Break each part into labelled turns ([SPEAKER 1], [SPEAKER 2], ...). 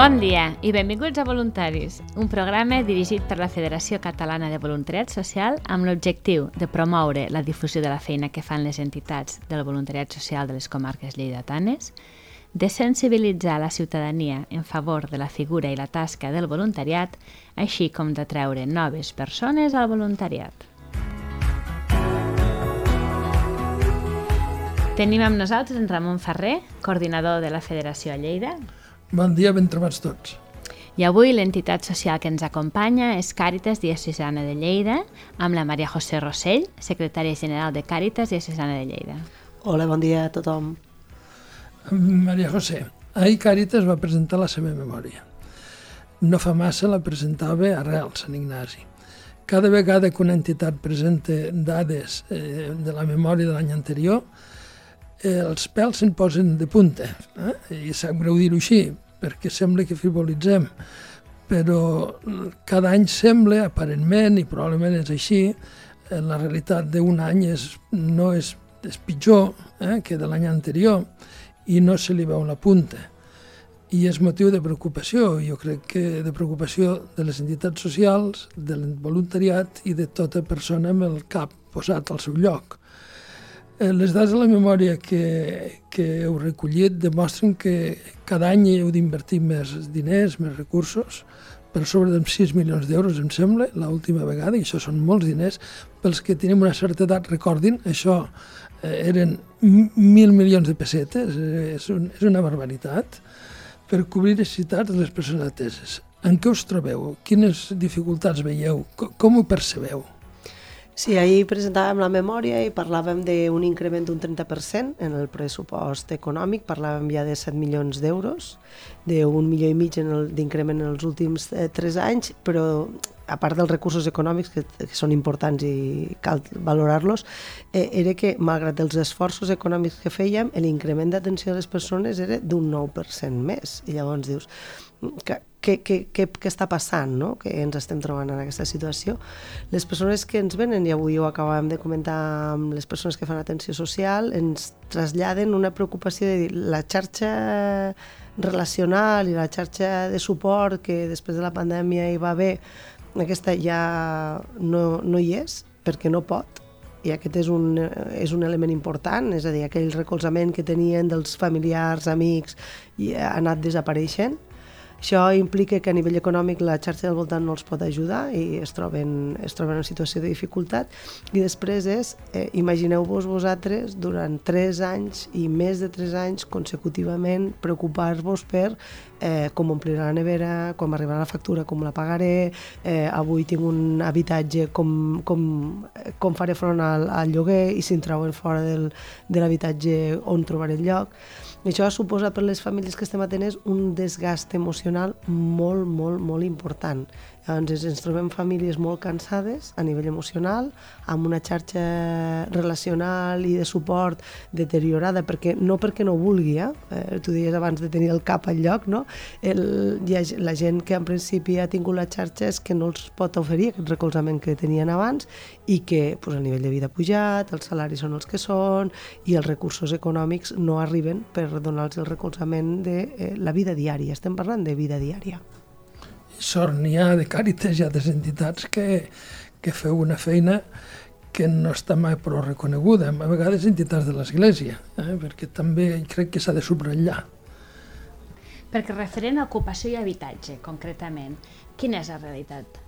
[SPEAKER 1] Bon dia i benvinguts a Voluntaris, un programa dirigit per la Federació Catalana de Voluntariat Social amb l'objectiu de promoure la difusió de la feina que fan les entitats del voluntariat social de les comarques lleidatanes, de sensibilitzar la ciutadania en favor de la figura i la tasca del voluntariat, així com de treure noves persones al voluntariat. Tenim amb nosaltres en Ramon Ferrer, coordinador de la Federació a Lleida,
[SPEAKER 2] Bon dia, ben trobats tots.
[SPEAKER 1] i avui l'entitat social que ens acompanya és Càritas Diocesana de Lleida, amb la Maria José Rossell, secretària general de Càritas Diocesana de Lleida.
[SPEAKER 3] Hola, bon dia a tothom.
[SPEAKER 2] Maria José, ahir Càritas va presentar la seva memòria. No fa massa la presentava a Real, Sant Ignasi. Cada vegada que una entitat presenta dades eh, de la memòria de l'any anterior, els pèls se'n posen de punta. Eh? I sap greu dir-ho així, perquè sembla que frivolitzem, però cada any sembla, aparentment, i probablement és així, eh, la realitat d'un any és, no és, és pitjor eh, que de l'any anterior i no se li veu la punta. I és motiu de preocupació, jo crec que de preocupació de les entitats socials, del voluntariat i de tota persona amb el cap posat al seu lloc. Eh, Les dades de la memòria que, que heu recollit demostren que cada any heu d'invertir més diners, més recursos, per sobre de 6 milions d'euros, em sembla, l'última vegada, i això són molts diners. Pels que tenim una certa edat, recordin, això eh, eren mil milions de pessetes, eh, és, un, és una barbaritat, per cobrir necessitats de les persones ateses. En què us trobeu? Quines dificultats veieu? Com, com ho percebeu?
[SPEAKER 3] Sí, ahir presentàvem la memòria i parlàvem d'un increment d'un 30% en el pressupost econòmic, parlàvem ja de 7 milions d'euros, d'un milió i mig d'increment en els últims eh, 3 anys, però a part dels recursos econòmics, que, que són importants i cal valorar-los, eh, era que, malgrat els esforços econòmics que fèiem, l'increment d'atenció a les persones era d'un 9% més. I llavors dius, que, què, què, què, què està passant, no? que ens estem trobant en aquesta situació. Les persones que ens venen, i avui ho acabàvem de comentar amb les persones que fan atenció social, ens traslladen una preocupació de dir la xarxa relacional i la xarxa de suport que després de la pandèmia hi va haver, aquesta ja no, no hi és, perquè no pot, i aquest és un, és un element important, és a dir, aquell recolzament que tenien dels familiars, amics, i ha anat desapareixent. Això implica que a nivell econòmic la xarxa del voltant no els pot ajudar i es troben, es troben en situació de dificultat. I després és, eh, imagineu-vos vosaltres durant 3 anys i més de 3 anys consecutivament preocupar-vos per eh, com omplir la nevera, com arribarà la factura, com la pagaré, eh, avui tinc un habitatge, com, com, com faré front al, al lloguer i si em trauen fora del, de l'habitatge on trobaré el lloc. I això suposat per les famílies que estem atenents un desgast emocional molt, molt, molt important. Llavors ens trobem famílies molt cansades a nivell emocional, amb una xarxa relacional i de suport deteriorada, perquè no perquè no vulgui, eh? eh tu deies abans de tenir el cap al lloc, no? El, ha, la gent que en principi ha tingut la xarxa és que no els pot oferir aquest recolzament que tenien abans i que pues, el nivell de vida ha pujat, els salaris són els que són i els recursos econòmics no arriben per donar-los el recolzament de eh, la vida diària. Estem parlant de vida diària.
[SPEAKER 2] Sort n'hi ha de Càritas i altres entitats que, que feu una feina que no està mai prou reconeguda, a vegades entitats de l'Església, eh? perquè també crec que s'ha de subratllar.
[SPEAKER 1] Perquè referent a ocupació i habitatge, concretament, quina és la realitat?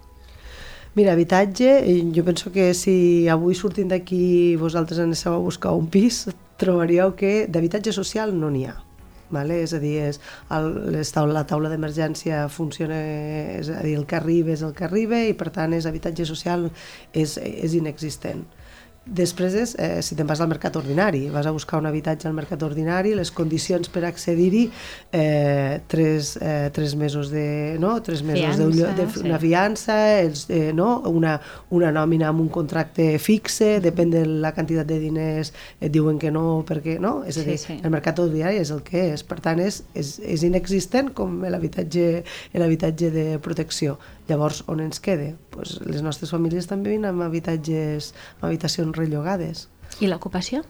[SPEAKER 3] Mira, habitatge, eh, jo penso que si avui sortint d'aquí vosaltres aneu a buscar un pis, trobaríeu que d'habitatge social no n'hi ha. Vale? És a dir, és el, les taula, la taula d'emergència funciona, és a dir, el que arriba és el que arriba i per tant és habitatge social és, és inexistent. Després és, eh, si te'n vas al mercat ordinari, vas a buscar un habitatge al mercat ordinari, les condicions per accedir-hi, eh, tres, eh, tres mesos de, no? tres mesos
[SPEAKER 1] Fiança,
[SPEAKER 3] de, de,
[SPEAKER 1] sí.
[SPEAKER 3] una fiança, els, eh, no? una, una nòmina amb un contracte fixe, depèn de la quantitat de diners, et diuen que no, perquè no? És a
[SPEAKER 1] Sí,
[SPEAKER 3] dir,
[SPEAKER 1] sí.
[SPEAKER 3] el mercat ordinari és el que és, per tant és, és, és inexistent com l'habitatge de protecció. Llavors, on ens queda? Pues les nostres famílies també viuen amb habitatges, amb habitacions rellogades.
[SPEAKER 1] I l'ocupació?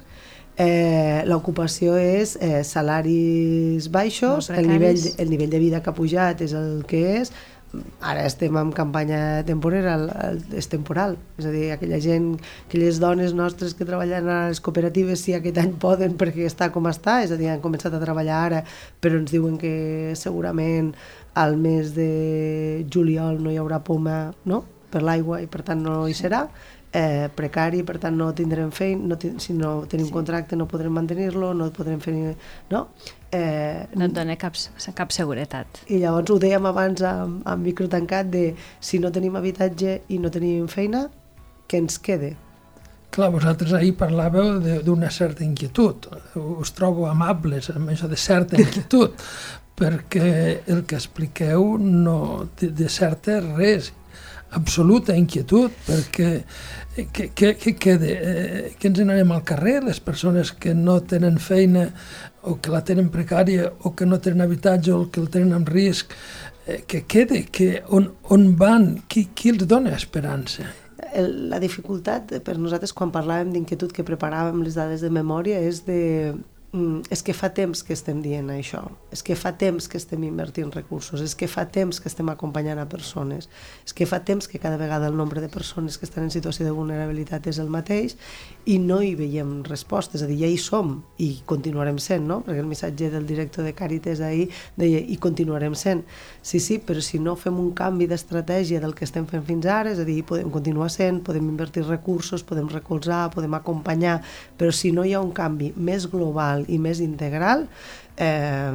[SPEAKER 3] Eh, L'ocupació és eh, salaris baixos, el nivell, el nivell de vida que ha pujat és el que és, ara estem en campanya temporal, és temporal, és a dir, aquella gent, aquelles dones nostres que treballen a les cooperatives si aquest any poden perquè està com està, és a dir, han començat a treballar ara, però ens diuen que segurament al mes de juliol no hi haurà poma no? per l'aigua i per tant no hi serà, eh, precari, per tant no tindrem feina, no ten, si no tenim sí. contracte no podrem mantenir-lo, no podrem fer... No?
[SPEAKER 1] Eh, no et dona cap, cap seguretat.
[SPEAKER 3] I llavors ho dèiem abans amb, amb micro tancat de si no tenim habitatge i no tenim feina, què ens quede?
[SPEAKER 2] Clar, vosaltres ahir parlàveu d'una certa inquietud. Us trobo amables amb això de certa inquietud, perquè el que expliqueu no de, de certa res absoluta inquietud perquè què, què, què queda? Eh, que ens n'anem al carrer, les persones que no tenen feina o que la tenen precària o que no tenen habitatge o que el tenen en risc, eh, que quede, que on, on van, qui, qui els dona esperança?
[SPEAKER 3] La dificultat per nosaltres quan parlàvem d'inquietud que preparàvem les dades de memòria és de mm, és que fa temps que estem dient això, és que fa temps que estem invertint recursos, és que fa temps que estem acompanyant a persones, és que fa temps que cada vegada el nombre de persones que estan en situació de vulnerabilitat és el mateix i no hi veiem respostes, és a dir, ja hi som i continuarem sent, no? Perquè el missatge del director de Càritas ahir deia i continuarem sent. Sí, sí, però si no fem un canvi d'estratègia del que estem fent fins ara, és a dir, podem continuar sent, podem invertir recursos, podem recolzar, podem acompanyar, però si no hi ha un canvi més global i més integral, eh,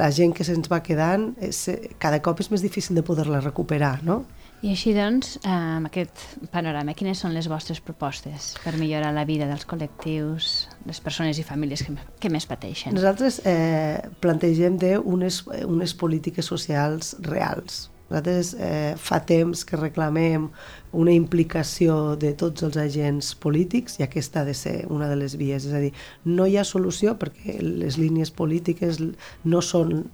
[SPEAKER 3] la gent que se'ns va quedant és, cada cop és més difícil de poder-la recuperar, no?
[SPEAKER 1] I així doncs, eh, amb aquest panorama, quines són les vostres propostes per millorar la vida dels col·lectius, les persones i famílies que, que més pateixen?
[SPEAKER 3] Nosaltres eh, plantegem de unes, unes polítiques socials reals, nosaltres eh, fa temps que reclamem una implicació de tots els agents polítics i aquesta ha de ser una de les vies. És a dir, no hi ha solució perquè les línies polítiques no són...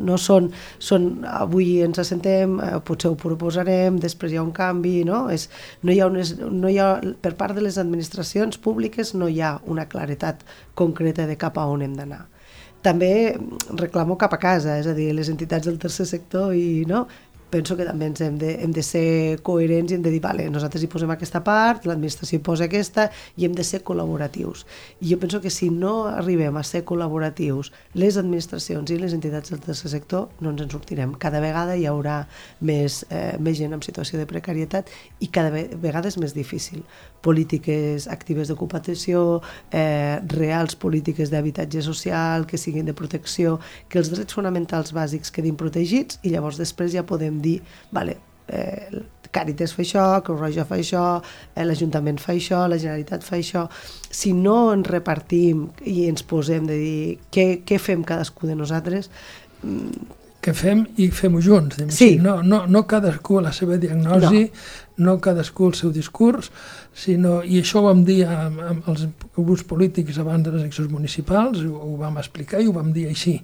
[SPEAKER 3] No són, són avui ens assentem, eh, potser ho proposarem, després hi ha un canvi, no? És, no hi ha unes, no hi ha, per part de les administracions públiques no hi ha una claretat concreta de cap a on hem d'anar també reclamo cap a casa, és a dir, les entitats del tercer sector i no, penso que també ens hem de, hem de ser coherents i hem de dir, vale, nosaltres hi posem aquesta part, l'administració hi posa aquesta, i hem de ser col·laboratius. I jo penso que si no arribem a ser col·laboratius, les administracions i les entitats del tercer sector, no ens en sortirem. Cada vegada hi haurà més, eh, més gent en situació de precarietat i cada vegada és més difícil. Polítiques actives d'ocupació, eh, reals polítiques d'habitatge social, que siguin de protecció, que els drets fonamentals bàsics quedin protegits i llavors després ja podem dir, vale, eh, Càritas fa això, Creu Roja fa això, eh, l'Ajuntament fa això, la Generalitat fa això. Si no ens repartim i ens posem de dir què, què fem cadascú de nosaltres,
[SPEAKER 2] mm, que fem i fem-ho junts. Sí. No, no, no cadascú a la seva diagnosi, no. no cadascú el seu discurs, sinó, i això ho vam dir amb, amb els grups polítics abans de les eleccions municipals, ho, ho vam explicar i ho vam dir així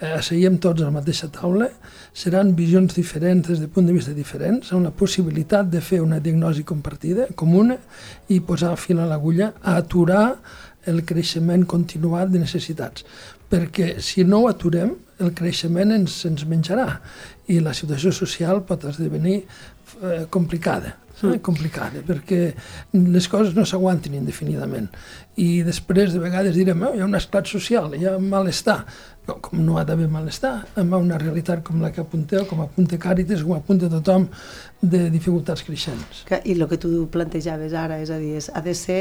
[SPEAKER 2] eh, seiem tots a la mateixa taula, seran visions diferents des de punt de vista diferents, amb la possibilitat de fer una diagnosi compartida, comuna, i posar fil a l'agulla a aturar el creixement continuat de necessitats. Perquè si no ho aturem, el creixement ens, ens menjarà i la situació social pot esdevenir eh, complicada eh, complicada, perquè les coses no s'aguanten indefinidament. I després, de vegades, direm, oh, hi ha un esclat social, hi ha malestar no, com no ha d'haver malestar amb una realitat com la que apunteu, com apunta Càritas, com apunta tothom, de dificultats creixents.
[SPEAKER 3] Que, I el que tu plantejaves ara, és a dir, és, ha de ser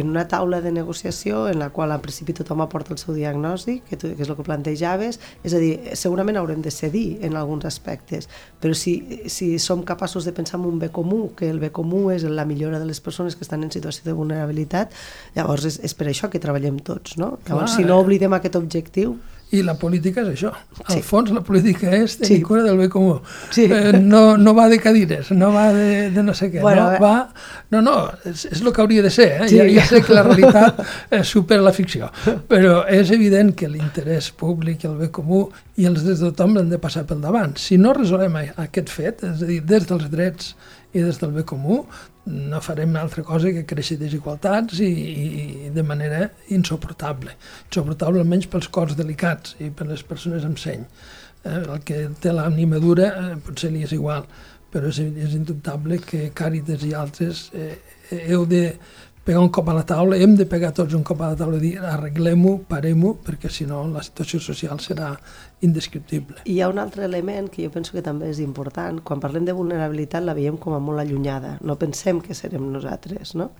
[SPEAKER 3] en una taula de negociació en la qual al principi tothom aporta el seu diagnòstic, que, tu, que és el que plantejaves, és a dir, segurament haurem de cedir en alguns aspectes, però si, si som capaços de pensar en un bé comú, que el bé comú és la millora de les persones que estan en situació de vulnerabilitat, llavors és, és per això que treballem tots, no? Llavors, Clar, si no oblidem aquest objectiu,
[SPEAKER 2] i la política és això. Al sí. fons, la política és tenir sí. cura del bé comú. Sí. Eh, no, no va de cadires, no va de, de no sé què. Bueno, no, va, no, no, és, és el que hauria de ser. Eh? Sí. Ja, ja sé que la realitat eh, supera la ficció, però és evident que l'interès públic el bé comú i els drets de tothom han de passar pel davant. Si no resolem aquest fet, és a dir, des dels drets i des del bé comú, no farem altra cosa que créixer desigualtats i, i de manera insuportable. Insuportable almenys pels cors delicats i per les persones amb seny. Eh, el que té l'ànima dura eh, potser li és igual, però és, és indubtable que Càritas i altres eh, heu de pegar un cop a la taula, hem de pegar tots un cop a la taula i dir arreglem-ho, parem-ho, perquè si no la situació social serà indescriptible.
[SPEAKER 3] I hi ha un altre element que jo penso que també és important. Quan parlem de vulnerabilitat la veiem com a molt allunyada. No pensem que serem nosaltres, no?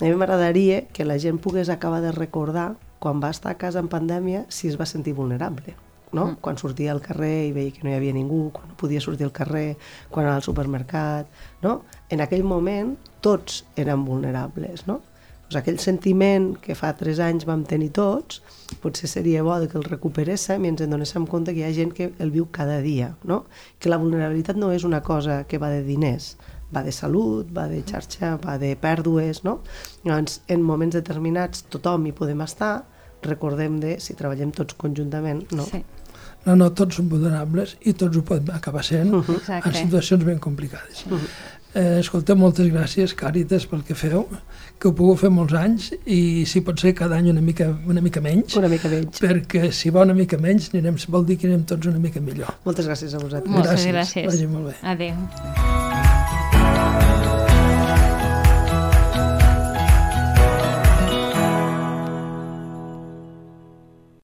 [SPEAKER 3] A mi m'agradaria que la gent pogués acabar de recordar quan va estar a casa en pandèmia si es va sentir vulnerable no? Mm. Quan sortia al carrer i veia que no hi havia ningú, quan no podia sortir al carrer, quan anava al supermercat, no? En aquell moment tots eren vulnerables, no? Pues aquell sentiment que fa tres anys vam tenir tots, potser seria bo que el recuperéssim i ens en donéssim compte que hi ha gent que el viu cada dia, no? Que la vulnerabilitat no és una cosa que va de diners, va de salut, va de xarxa, va de pèrdues, no? Llavors, en moments determinats tothom hi podem estar, recordem de, si treballem tots conjuntament, no? Sí.
[SPEAKER 2] No, no, tots són vulnerables i tots ho poden acabar sent uh -huh. en situacions ben complicades. Uh -huh. eh, escolta, moltes gràcies, Càritas, pel que feu, que ho pugueu fer molts anys i si pot ser cada any una mica, una mica menys.
[SPEAKER 3] Una mica menys.
[SPEAKER 2] Perquè si va una mica menys anirem, vol dir que anem tots una mica millor.
[SPEAKER 3] Moltes gràcies a vosaltres.
[SPEAKER 1] Moltes gràcies.
[SPEAKER 2] gràcies. Vagi molt bé.
[SPEAKER 1] Adéu.